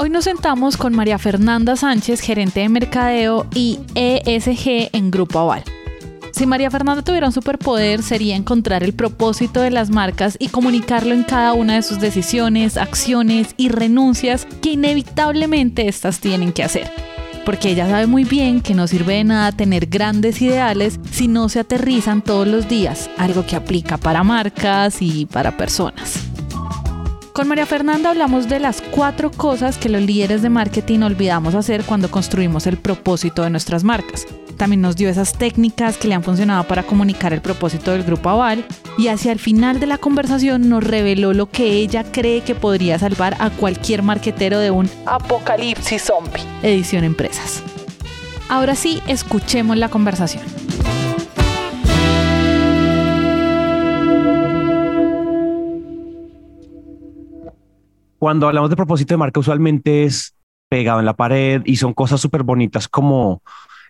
Hoy nos sentamos con María Fernanda Sánchez, gerente de mercadeo y ESG en Grupo Aval. Si María Fernanda tuviera un superpoder sería encontrar el propósito de las marcas y comunicarlo en cada una de sus decisiones, acciones y renuncias que inevitablemente éstas tienen que hacer. Porque ella sabe muy bien que no sirve de nada tener grandes ideales si no se aterrizan todos los días, algo que aplica para marcas y para personas. Con María Fernanda hablamos de las cuatro cosas que los líderes de marketing olvidamos hacer cuando construimos el propósito de nuestras marcas. También nos dio esas técnicas que le han funcionado para comunicar el propósito del grupo Aval y hacia el final de la conversación nos reveló lo que ella cree que podría salvar a cualquier marquetero de un apocalipsis zombie. Edición Empresas. Ahora sí, escuchemos la conversación. Cuando hablamos de propósito de marca, usualmente es pegado en la pared y son cosas súper bonitas como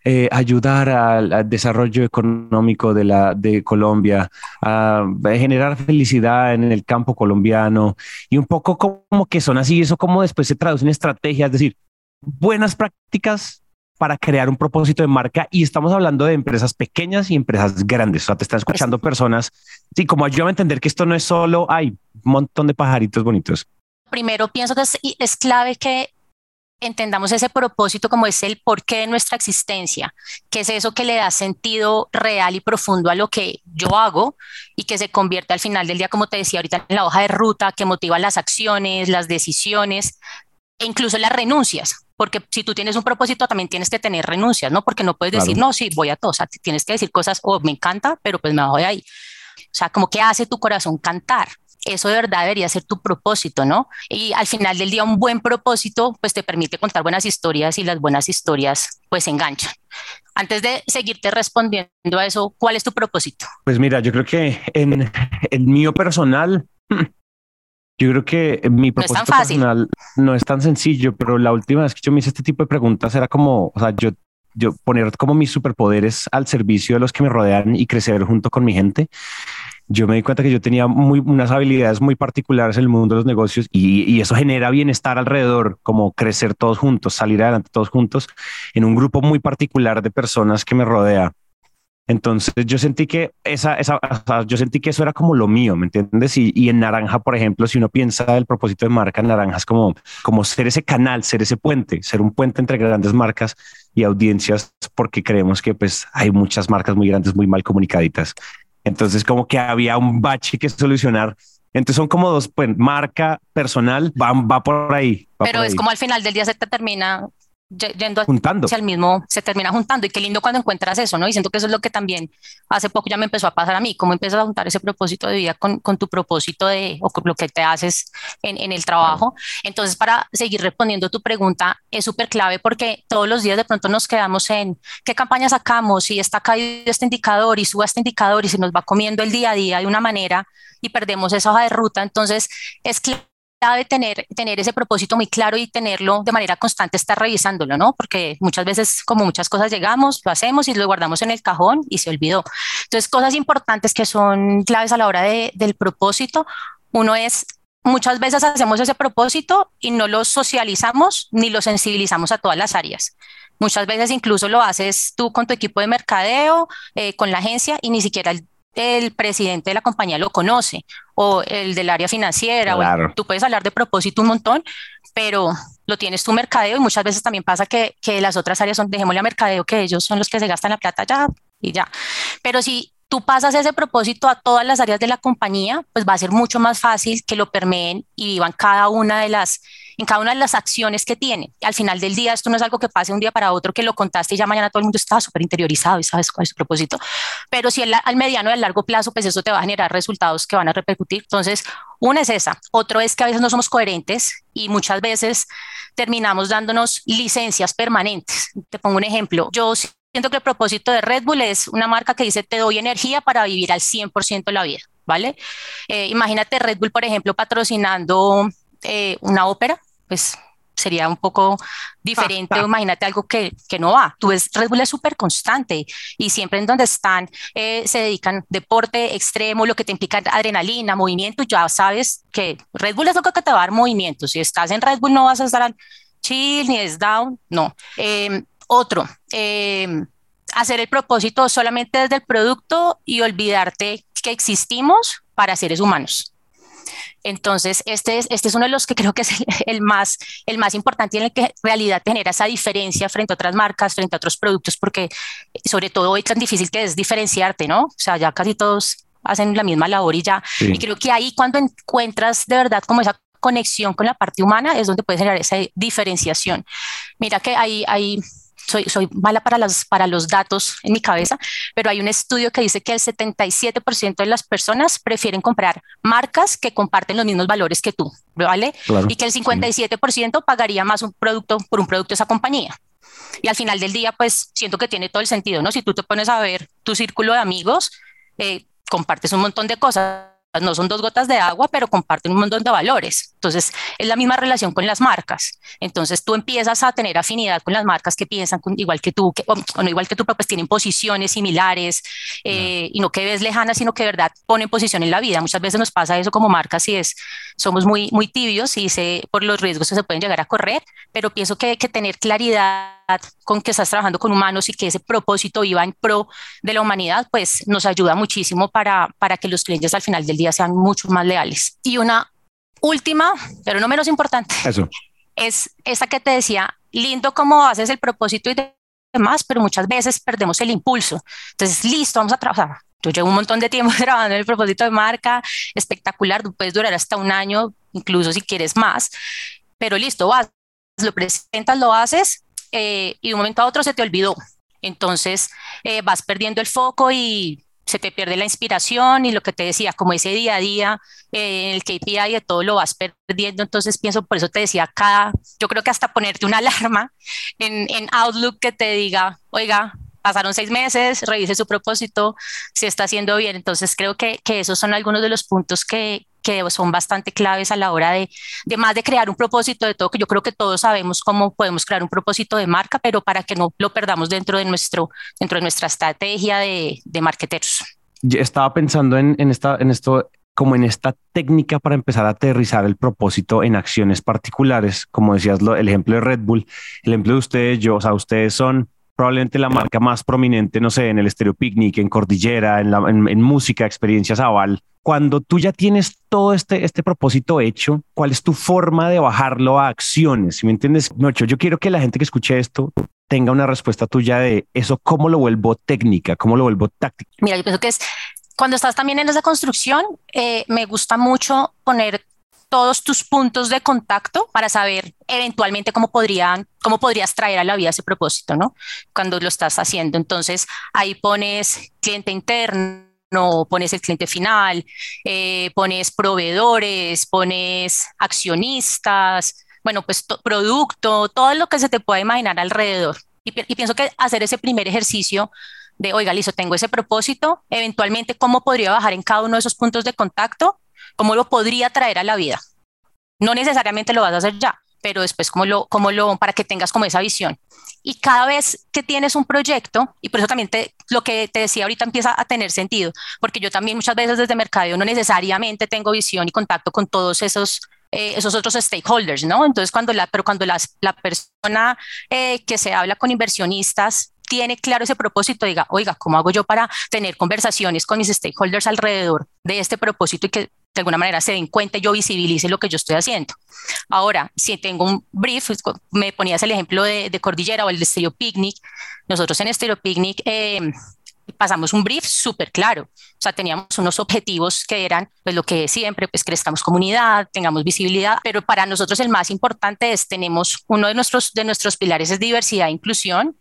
eh, ayudar al, desarrollo económico de, la, de Colombia, a, generar felicidad en el campo colombiano y un poco como que son así, eso como después se traduce en estrategias, es decir, buenas prácticas para crear un propósito de marca y estamos hablando de empresas pequeñas y empresas grandes. O sea, te están escuchando personas. Sí, como ayúdame a entender que esto no es solo hay un montón de pajaritos bonitos primero pienso que es, clave que entendamos ese propósito como es el porqué de nuestra existencia, que es eso que le da sentido real y profundo a lo que yo hago y que se convierte al final del día, como te decía ahorita, en la hoja de ruta que motiva las acciones, las decisiones e incluso las renuncias. Porque si tú tienes un propósito, también tienes que tener renuncias, ¿no? Porque no puedes decir, no, sí, voy a todo. O sea, tienes que decir cosas, oh, me encanta, pero pues me voy ahí. O sea, como que hace tu corazón cantar eso de verdad debería ser tu propósito, ¿no? Y al final del día un buen propósito pues te permite contar buenas historias y las buenas historias pues enganchan. Antes de seguirte respondiendo a eso, ¿cuál es tu propósito? Pues mira, yo creo que en el mío personal, yo creo que mi propósito personal no es tan sencillo, pero la última vez que yo me hice este tipo de preguntas era como, o sea, yo yo poner como mis superpoderes al servicio de los que me rodean y crecer junto con mi gente yo me di cuenta que yo tenía muy, unas habilidades muy particulares en el mundo de los negocios y, eso genera bienestar alrededor, como crecer todos juntos, salir adelante todos juntos en un grupo muy particular de personas que me rodea. Entonces yo sentí que esa, esa yo sentí que eso era como lo mío, ¿me entiendes? Y, y, en Naranja, por ejemplo, si uno piensa el propósito de marca, Naranja es como, como ser ese canal, ser ese puente, ser un puente entre grandes marcas y audiencias, porque creemos que pues hay muchas marcas muy grandes, muy mal comunicaditas entonces como que había un bache que solucionar. Entonces son como dos, pues marca personal, va, va por ahí. Pero es como al final del día se te termina yendo juntando. hacia el mismo, se termina juntando y qué lindo cuando encuentras eso, ¿no? Y siento que eso es lo que también hace poco ya me empezó a pasar a mí, cómo empiezas a juntar ese propósito de vida con, con tu propósito de, o con lo que te haces en, en el trabajo. Entonces, para seguir respondiendo tu pregunta, es súper clave porque todos los días de pronto nos quedamos en qué campaña sacamos, y está caído este indicador y suba este indicador y se nos va comiendo el día a día de una manera y perdemos esa hoja de ruta. Entonces, es clave de tener, tener ese propósito muy claro y tenerlo de manera constante, estar revisándolo, ¿no? Porque muchas veces, como muchas cosas, llegamos, lo hacemos y lo guardamos en el cajón y se olvidó. Entonces, cosas importantes que son claves a la hora de, del propósito. Uno es, muchas veces hacemos ese propósito y no lo socializamos ni lo sensibilizamos a todas las áreas. Muchas veces incluso lo haces tú con tu equipo de mercadeo, eh, con la agencia y ni siquiera el el presidente de la compañía lo conoce o el del área financiera. O tú puedes hablar de propósito un montón, pero lo tienes tu mercadeo y muchas veces también pasa que, que las otras áreas son, dejémosle a mercadeo, que ellos son los que se gastan la plata ya y ya. Pero si tú pasas ese propósito a todas las áreas de la compañía, pues va a ser mucho más fácil que lo permeen y vivan cada una de las, en cada una de las acciones que tienen. Al final del día, esto no es algo que pase un día para otro, que lo contaste y ya mañana todo el mundo está súper interiorizado y sabes cuál es su propósito. Pero si al mediano y al largo plazo, pues eso te va a generar resultados que van a repercutir. Entonces, una es esa. Otro es que a veces no somos coherentes y muchas veces terminamos dándonos licencias permanentes. Te pongo un ejemplo. Yo siento que el propósito de Red Bull es una marca que dice te doy energía para vivir al 100% la vida, ¿vale? Eh, imagínate Red Bull, por ejemplo, patrocinando eh, una ópera, pues sería un poco diferente. Imagínate algo que, que, no va. Tú ves, Red Bull es súper constante y siempre en donde están eh, se dedican deporte extremo, lo que te implica adrenalina, movimiento. Ya sabes que Red Bull es lo que te va a dar movimiento. Si estás en Red Bull no vas a estar chill ni es down, no. Em, otro, em, hacer el propósito solamente desde el producto y olvidarte que existimos para seres humanos. Entonces, este es, este es uno de los que creo que es el, más, el más importante y en el que en realidad genera esa diferencia frente a otras marcas, frente a otros productos, porque sobre todo hoy tan difícil que es diferenciarte, ¿no? O sea, ya casi todos hacen la misma labor y ya. Y creo que ahí cuando encuentras de verdad como esa conexión con la parte humana es donde puedes generar esa diferenciación. Mira que hay, hay soy, soy mala para, las, para los datos en mi cabeza, pero hay un estudio que dice que el 77% de las personas prefieren comprar marcas que comparten los mismos valores que tú, ¿vale? y que el 57% pagaría más un producto por un producto de esa compañía. Y al final del día, pues siento que tiene todo el sentido, ¿no? Si tú te pones a ver tu círculo de amigos, eh, compartes un montón de cosas no son dos gotas de agua, pero comparten un montón de valores. Entonces, es la misma relación con las marcas. Entonces, tú empiezas a tener afinidad con las marcas que piensan igual que tú, que, o, no igual que tú, pero pues tienen posiciones similares eh, y no que ves lejanas, sino que de verdad ponen posición en la vida. Muchas veces nos pasa eso como marcas y es, somos muy, muy tibios y sé por los riesgos que se pueden llegar a correr, pero pienso que, que tener claridad con que estás trabajando con humanos y que ese propósito iba en pro de la humanidad, pues nos ayuda muchísimo para, para que los clientes al final del día sean mucho más leales. Y una última, pero no menos importante, Eso. es esa que te decía, lindo cómo haces el propósito y demás, pero muchas veces perdemos el impulso. Entonces, listo, vamos a trabajar. Yo llevo un montón de tiempo trabajando en el propósito de marca, espectacular, puedes durar hasta un año, incluso si quieres más, pero listo, vas, lo presentas, lo haces, eh, y de un momento a otro se te olvidó. Entonces eh, vas perdiendo el foco y se te pierde la inspiración y lo que te decía, como ese día a día, eh, el KPI de todo lo vas perdiendo. Entonces pienso, por eso te decía acá, yo creo que hasta ponerte una alarma en, en Outlook que te diga, oiga, pasaron seis meses, revise su propósito, si está haciendo bien. Entonces creo que, que esos son algunos de los puntos que, que son bastante claves a la hora de, de más de crear un propósito de todo, que yo creo que todos sabemos cómo podemos crear un propósito de marca, pero para que no lo perdamos dentro de, nuestro, dentro de nuestra estrategia de, de marketeros. estaba pensando en, en, esta, en esto como en esta técnica para empezar a aterrizar el propósito en acciones particulares, como decías, lo, el ejemplo de Red Bull, el ejemplo de ustedes, yo, o sea, ustedes son probablemente la marca más prominente, no sé, en el Estéreo Picnic, en Cordillera, en, música, experiencias aval. Cuando tú ya tienes todo este, este propósito hecho, ¿cuál es tu forma de bajarlo a acciones? Si me entiendes, Nocho, yo quiero que la gente que escuche esto tenga una respuesta tuya de eso, cómo lo vuelvo técnica, cómo lo vuelvo táctica. Mira, yo pienso que es cuando estás también en esa construcción, eh, me gusta mucho poner todos tus puntos de contacto para saber eventualmente cómo podrían, cómo podrías traer a la vida ese propósito, ¿no? Cuando lo estás haciendo. Entonces, ahí pones cliente interno, pones el cliente final, eh, pones proveedores, pones accionistas, bueno, pues producto, todo lo que se te pueda imaginar alrededor. Y, y, pienso que hacer ese primer ejercicio de, oiga, listo, tengo ese propósito, eventualmente cómo podría bajar en cada uno de esos puntos de contacto cómo lo podría traer a la vida. No necesariamente lo vas a hacer ya, pero después cómo lo, cómo lo, para que tengas como esa visión. Y cada vez que tienes un proyecto, y por eso también te, lo que te decía ahorita empieza a tener sentido, porque yo también muchas veces desde mercadeo no necesariamente tengo visión y contacto con todos esos eh, esos otros stakeholders, ¿no? Entonces, cuando la, pero cuando la persona eh, que se habla con inversionistas tiene claro ese propósito, diga, oiga, ¿cómo hago yo para tener conversaciones con mis stakeholders alrededor de este propósito y que de alguna manera se den cuenta y yo visibilice lo que yo estoy haciendo? Ahora, si tengo un brief, me ponías el ejemplo de, Cordillera o el de Stereo Picnic, nosotros en Stereo Picnic eh, pasamos un brief súper claro. O sea, teníamos unos objetivos que eran, pues lo que siempre, pues crezcamos comunidad, tengamos visibilidad, pero para nosotros el más importante es, tenemos uno de nuestros, de nuestros pilares es diversidad e inclusión,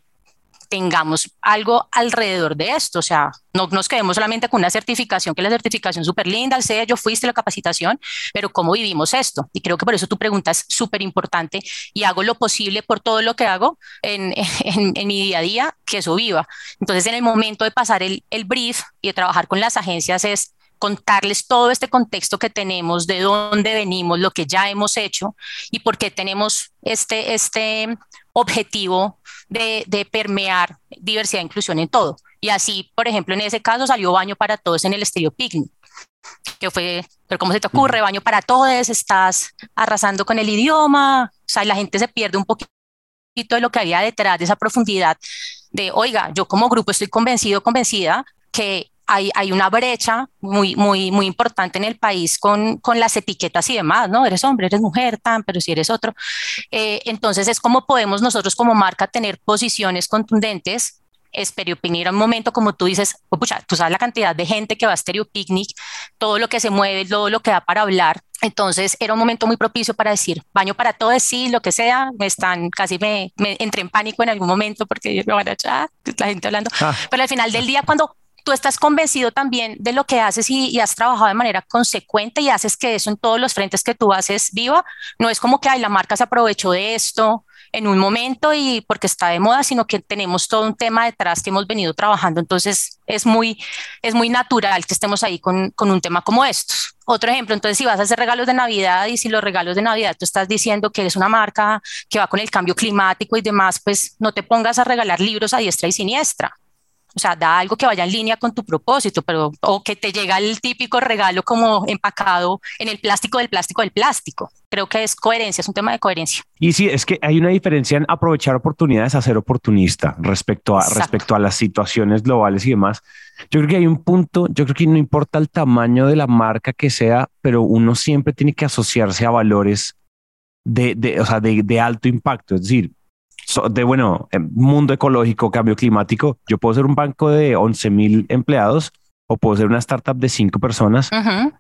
tengamos algo alrededor de esto, o sea, no nos quedemos solamente con una certificación, que la certificación súper linda, el yo fuiste la capacitación, pero cómo vivimos esto. Y creo que por eso tu pregunta es súper importante y hago lo posible por todo lo que hago en, en, mi día a día, que eso viva. Entonces, en el momento de pasar el, el brief y de trabajar con las agencias es contarles todo este contexto que tenemos, de dónde venimos, lo que ya hemos hecho y por qué tenemos este, este objetivo de, de permear diversidad e inclusión en todo. Y así, por ejemplo, en ese caso salió Baño para Todos en el Estéreo Picnic, que fue, pero ¿cómo se te ocurre? Baño para Todos, estás arrasando con el idioma, o sea, la gente se pierde un poquito de lo que había detrás de esa profundidad de, oiga, yo como grupo estoy convencido, convencida que hay, hay, una brecha muy, muy, muy importante en el país con, con, las etiquetas y demás, ¿no? Eres hombre, eres mujer, tan, pero si eres otro. Eh, entonces es como podemos nosotros como marca tener posiciones contundentes. Stereo Picnic era un momento, como tú dices, oh, pucha, tú sabes la cantidad de gente que va a Stereo Picnic, todo lo que se mueve, todo lo que da para hablar. Entonces era un momento muy propicio para decir, baño para todo, sí, lo que sea, me están, casi me, me entré en pánico en algún momento porque me van a echar, la gente hablando, ah. pero al final del día cuando tú estás convencido también de lo que haces y, has trabajado de manera consecuente y haces que eso en todos los frentes que tú haces viva. No es como que ay, la marca se aprovechó de esto en un momento y porque está de moda, sino que tenemos todo un tema detrás que hemos venido trabajando. Entonces es muy, es muy natural que estemos ahí con, con un tema como estos. Otro ejemplo, entonces si vas a hacer regalos de Navidad y si los regalos de Navidad tú estás diciendo que eres una marca que va con el cambio climático y demás, pues no te pongas a regalar libros a diestra y siniestra o sea, da algo que vaya en línea con tu propósito, pero o que te llega el típico regalo como empacado en el plástico del plástico del plástico. Creo que es coherencia, es un tema de coherencia. Y sí, es que hay una diferencia en aprovechar oportunidades a ser oportunista respecto a, respecto a las situaciones globales y demás. Yo creo que hay un punto, yo creo que no importa el tamaño de la marca que sea, pero uno siempre tiene que asociarse a valores de, de, o sea, de, de alto impacto. Es decir, de, bueno, mundo ecológico, cambio climático, yo puedo ser un banco de 11 mil empleados o puedo ser una startup de cinco personas.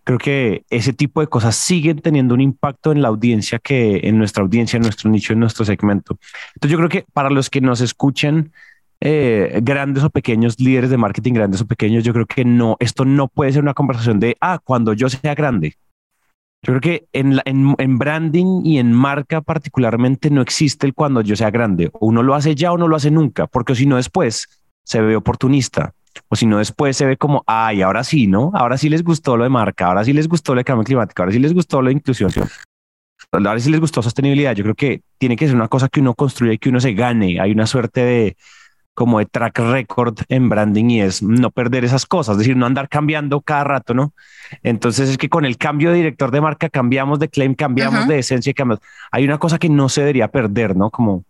Creo que ese tipo de cosas siguen teniendo un impacto en la audiencia que en nuestra audiencia, en nuestro nicho, en nuestro segmento. Entonces yo creo que para los que nos escuchen, eh, grandes o pequeños líderes de marketing, grandes o pequeños, yo creo que no, esto no puede ser una conversación de, ah, cuando yo sea grande. Yo creo que en, en, branding y en marca particularmente no existe el cuando yo sea grande. Uno lo hace ya o no lo hace nunca, porque si no después se ve oportunista. O si no después se ve como, ay, ahora sí, ¿no? Ahora sí les gustó lo de marca, ahora sí les gustó lo de cambio climático, ahora sí les gustó lo de inclusión, ahora sí les gustó sostenibilidad. Yo creo que tiene que ser una cosa que uno construye y que uno se gane. Hay una suerte de, como de track record en branding y es no perder esas cosas, es decir, no andar cambiando cada rato, ¿no? Entonces es que con el cambio de director de marca cambiamos de claim, cambiamos de esencia, cambiamos. Hay una cosa que no se debería perder, ¿no? Como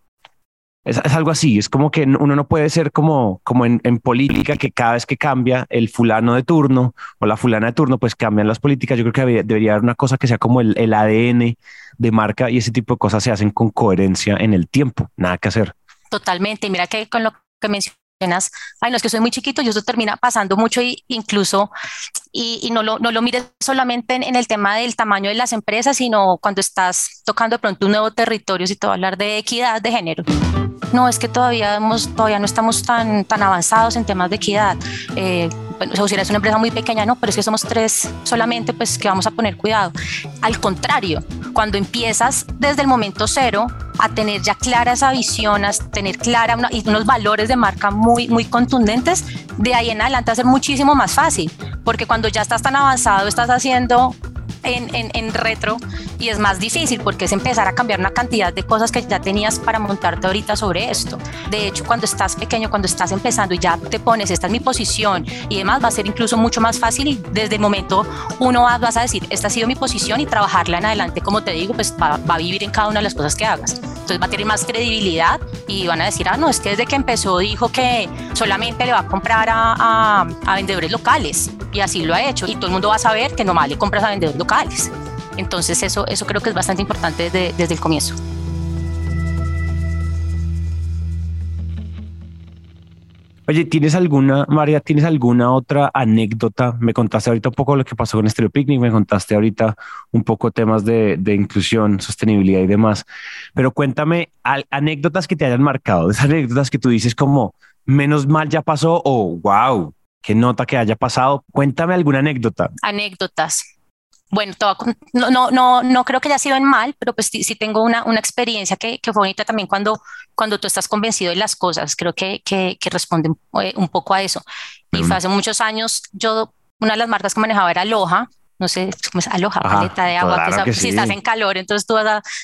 es, algo así, es como que uno no puede ser como, como en, política, que cada vez que cambia el fulano de turno o la fulana de turno, pues cambian las políticas. Yo creo que debería, haber una cosa que sea como el, el ADN de marca y ese tipo de cosas se hacen con coherencia en el tiempo, nada que hacer. Totalmente. Mira que con lo que mencionas, ay, no es que soy muy chiquito y eso termina pasando mucho y incluso, y, no, lo, no lo mires solamente en, el tema del tamaño de las empresas, sino cuando estás tocando de pronto un nuevo territorio, si te voy a hablar de equidad de género. No, es que todavía, hemos, todavía no estamos tan, tan avanzados en temas de equidad. Eh, bueno, si eres una empresa muy pequeña, no, pero es que somos tres solamente, pues que vamos a poner cuidado. Al contrario, cuando empiezas desde el momento cero a tener ya clara esa a tener clara y unos valores de marca muy, muy contundentes, de ahí en adelante va a ser muchísimo más fácil, porque cuando ya estás tan avanzado, estás haciendo en, en, retro y es más difícil porque es empezar a cambiar una cantidad de cosas que ya tenías para montarte ahorita sobre esto. De hecho, cuando estás pequeño, cuando estás empezando y ya te pones, esta es mi posición y demás, va a ser incluso mucho más fácil y desde el momento uno vas a decir, esta ha sido mi posición y trabajarla en adelante, como te digo, pues va, va a vivir en cada una de las cosas que hagas. Entonces va a tener más credibilidad y van a decir, ah, no, es que desde que empezó dijo que solamente le va a comprar a, a vendedores locales y así lo ha hecho y todo el mundo va a saber que nomás le compras a vendedores locales. Entonces eso, eso creo que es bastante importante desde, desde el comienzo. Oye, ¿tienes alguna, María, tienes alguna otra anécdota? Me contaste ahorita un poco lo que pasó con Estéreo Picnic, me contaste ahorita un poco temas de, de inclusión, sostenibilidad y demás, pero cuéntame anécdotas que te hayan marcado, esas anécdotas que tú dices como, menos mal ya pasó o wow, qué nota que haya pasado. Cuéntame alguna anécdota. Anécdotas bueno, no, no, no, no creo que haya sido en mal, pero pues sí, tengo una, una experiencia que, que, fue bonita también cuando, cuando tú estás convencido de las cosas. Creo que, que, que responde eh, un poco a eso. Y fue hace muchos años, yo, una de las marcas que manejaba era Aloha, no sé cómo es Aloha, paleta de agua, que, si estás en calor, entonces tú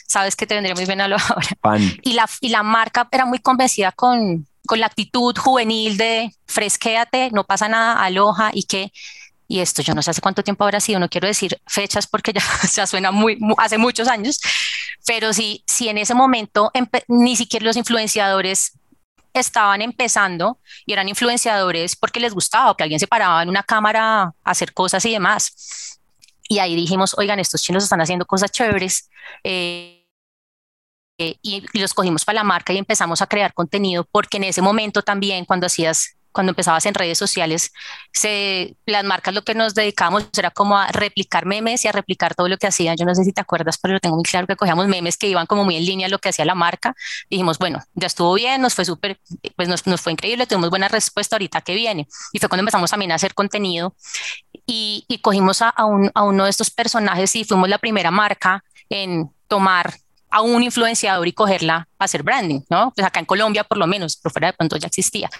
sabes que te vendría muy bien Aloha ahora. Y la, y la marca era muy convencida con, con la actitud juvenil de fresquéate, no pasa nada, Aloha y que y esto yo no sé hace cuánto tiempo habrá sido, no quiero decir fechas porque ya, ya suena muy, hace muchos años, pero sí, si en ese momento ni siquiera los influenciadores estaban empezando y eran influenciadores porque les gustaba, que alguien se paraba en una cámara a hacer cosas y demás. Y ahí dijimos, oigan, estos chinos están haciendo cosas chéveres. Eh, eh, y, los cogimos para la marca y empezamos a crear contenido porque en ese momento también cuando hacías cuando empezabas en redes sociales, se, las marcas lo que nos dedicamos era como a replicar memes y a replicar todo lo que hacían. Yo no sé si te acuerdas, pero lo tengo muy claro que cogíamos memes que iban como muy en línea a lo que hacía la marca. dijimos, bueno, ya estuvo bien, nos fue súper, pues nos, nos, fue increíble, tuvimos buena respuesta ahorita que viene. Y fue cuando empezamos también a hacer contenido y, y cogimos a, a, un, a uno de estos personajes y fuimos la primera marca en tomar a un influenciador y cogerla a hacer branding, ¿no? Pues acá en Colombia por lo menos, pero fuera de pronto ya existía.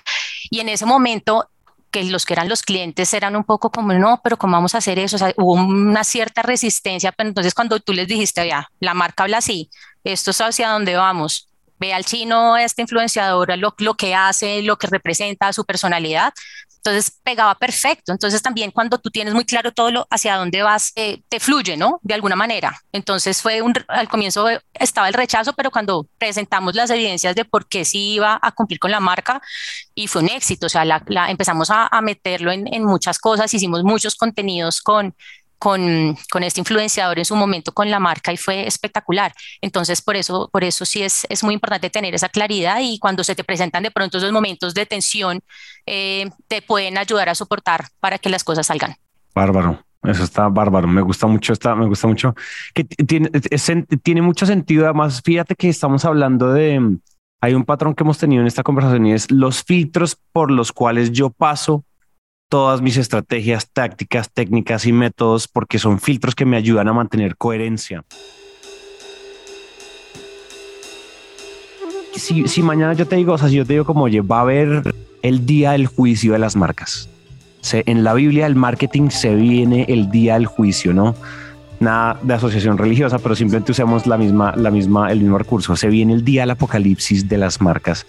Y en ese momento que los que eran los clientes eran un poco como, no, pero ¿cómo vamos a hacer eso? O sea, hubo una cierta resistencia, pero entonces cuando tú les dijiste, ya, la marca habla así, esto es hacia dónde vamos, ve al chino, este influenciador, lo, lo que hace, lo que representa, su personalidad, entonces pegaba perfecto. Entonces también cuando tú tienes muy claro todo lo hacia dónde vas, eh, te fluye, ¿no? De alguna manera. Entonces fue un, al comienzo estaba el rechazo, pero cuando presentamos las evidencias de por qué sí iba a cumplir con la marca y fue un éxito, o sea, la, empezamos a, a meterlo en, en muchas cosas, hicimos muchos contenidos con con, con, este influenciador en su momento con la marca y fue espectacular. Entonces, por eso, por eso sí es, es muy importante tener esa claridad y cuando se te presentan de pronto esos momentos de tensión, eh, te pueden ayudar a soportar para que las cosas salgan. Bárbaro. Eso está bárbaro. Me gusta mucho. Está, me gusta mucho que tiene, tiene mucho sentido. Además, fíjate que estamos hablando de. Hay un patrón que hemos tenido en esta conversación y es los filtros por los cuales yo paso todas mis estrategias, tácticas, técnicas y métodos porque son filtros que me ayudan a mantener coherencia. Si, mañana yo te digo, o sea, si yo te digo como, oye, va a haber el día del juicio de las marcas. en la Biblia del marketing se viene el día del juicio, ¿no? Nada de asociación religiosa, pero simplemente usamos la misma, la misma, el mismo recurso. Se viene el día del apocalipsis de las marcas.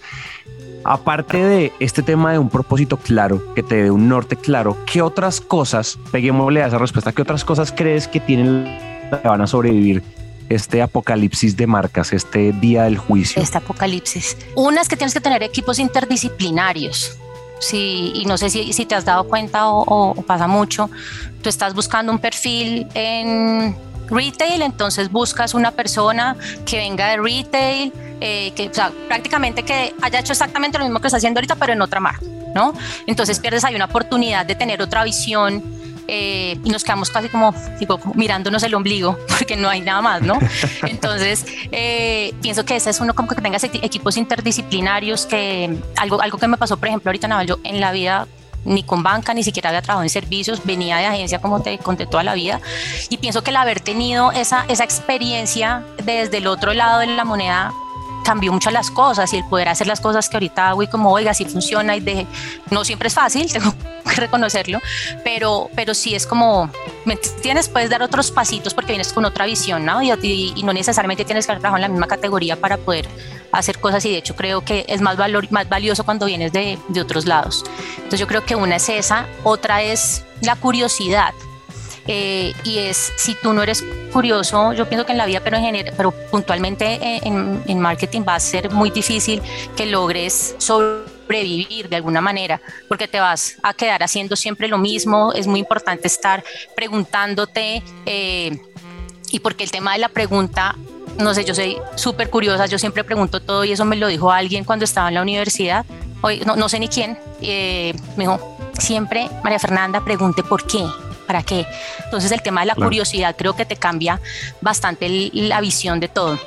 Aparte de este tema de un propósito claro, que te dé un norte claro, ¿qué otras cosas, peguémosle a esa respuesta, qué otras cosas crees que tienen, que van a sobrevivir este apocalipsis de marcas, este día del juicio? Este apocalipsis. Una es que tienes que tener equipos interdisciplinarios. Sí, y no sé si, si te has dado cuenta o, o, pasa mucho, tú estás buscando un perfil en retail, entonces buscas una persona que venga de retail, eh, que prácticamente que haya hecho exactamente lo mismo que está haciendo ahorita, pero en otra marca, ¿no? Entonces pierdes ahí una oportunidad de tener otra visión eh, y nos quedamos casi como, mirándonos el ombligo porque no hay nada más, ¿no? Entonces, eh, pienso que ese es uno como que tengas equipos interdisciplinarios, que algo, algo que me pasó, por ejemplo, ahorita Naval, yo en la vida ni con banca, ni siquiera había trabajado en servicios, venía de agencia como te conté toda la vida. Y pienso que el haber tenido esa, esa experiencia desde el otro lado de la moneda cambió mucho las cosas y el poder hacer las cosas que ahorita hago y como, oiga, si funciona y de, no siempre es fácil, tengo reconocerlo, pero, pero sí es como, tienes, puedes dar otros pasitos porque vienes con otra visión, ¿no? Y, y, no necesariamente tienes que trabajar en la misma categoría para poder hacer cosas y de hecho creo que es más, valor, más valioso cuando vienes de, de otros lados. Entonces yo creo que una es esa, otra es la curiosidad. Eh, y es si tú no eres curioso, yo pienso que en la vida, pero, en general, pero puntualmente en, en, marketing va a ser muy difícil que logres sobrevivir de alguna manera, porque te vas a quedar haciendo siempre lo mismo, es muy importante estar preguntándote eh, y porque el tema de la pregunta no sé, yo soy súper curiosa, yo siempre pregunto todo y eso me lo dijo alguien cuando estaba en la universidad. Hoy no, no sé ni quién, eh, me dijo, siempre María Fernanda pregunte por qué, para qué. Entonces el tema de la curiosidad creo que te cambia bastante la visión de todo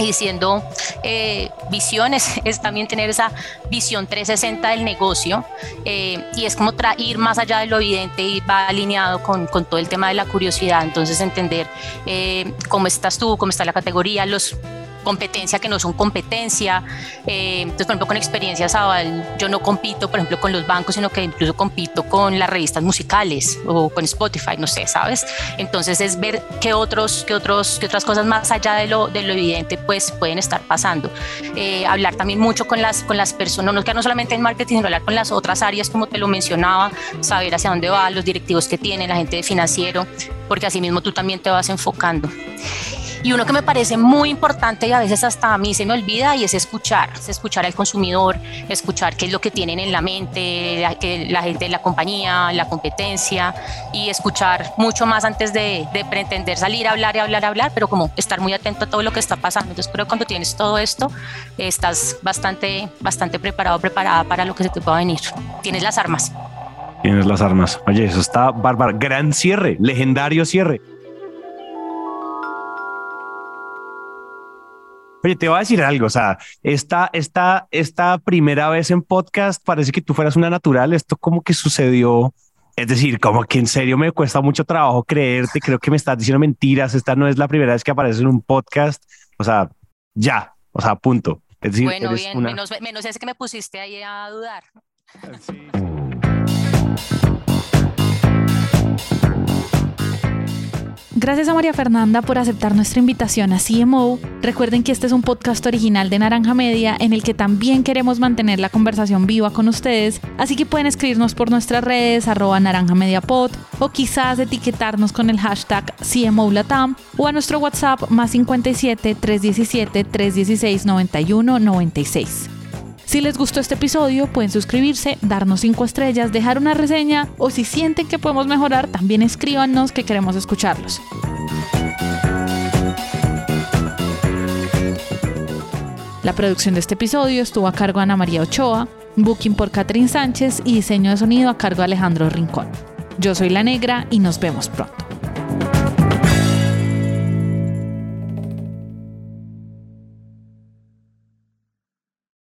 y diciendo eh, visiones es también tener esa visión 360 del negocio eh, y es como ir más allá de lo evidente y va alineado con, con todo el tema de la curiosidad. Entonces entender eh, cómo estás tú cómo está la categoría los competencia que no son competencia. Eh, entonces, por ejemplo, con experiencia Zabal, yo no compito, por ejemplo, con los bancos, sino que incluso compito con las revistas musicales o con Spotify, no sé, ¿sabes? Entonces es ver qué otros, qué otros, qué otras cosas más allá de lo, de lo evidente, pues pueden estar pasando. Eh, hablar también mucho con las, con las personas, no, no solamente en marketing, sino hablar con las otras áreas, como te lo mencionaba, saber hacia dónde va, los directivos que tienen, la gente de financiero, porque así mismo tú también te vas enfocando. Y uno que me parece muy importante y a veces hasta a mí se me olvida y es escuchar, es escuchar al consumidor, escuchar qué es lo que tienen en la mente, la, gente de la compañía, la competencia y escuchar mucho más antes de, de, pretender salir a hablar y hablar, a hablar, pero como estar muy atento a todo lo que está pasando. Entonces creo que cuando tienes todo esto estás bastante, bastante preparado, preparada para lo que se te pueda venir. Tienes las armas. Tienes las armas. Oye, eso está bárbaro. Gran cierre, legendario cierre. Oye, te voy a decir algo, o sea, esta, esta, esta primera vez en podcast parece que tú fueras una natural, esto como que sucedió, es decir, como que en serio me cuesta mucho trabajo creerte, creo que me estás diciendo mentiras, esta no es la primera vez que apareces en un podcast, o sea, ya, o sea, punto. Es decir, bueno, bien, menos, menos es que me pusiste ahí a dudar. Sí. Gracias a María Fernanda por aceptar nuestra invitación a CMO. Recuerden que este es un podcast original de Naranja Media en el que también queremos mantener la conversación viva con ustedes, así que pueden escribirnos por nuestras redes arroba naranjamediapod o quizás etiquetarnos con el hashtag CMO Latam o a nuestro WhatsApp más 57 317 316 91 96. Si les gustó este episodio, pueden suscribirse, darnos 5 estrellas, dejar una reseña o si sienten que podemos mejorar, también escríbanos que queremos escucharlos. La producción de este episodio estuvo a cargo de Ana María Ochoa, booking por Catherine Sánchez y diseño de sonido a cargo de Alejandro Rincón. Yo soy La Negra y nos vemos pronto.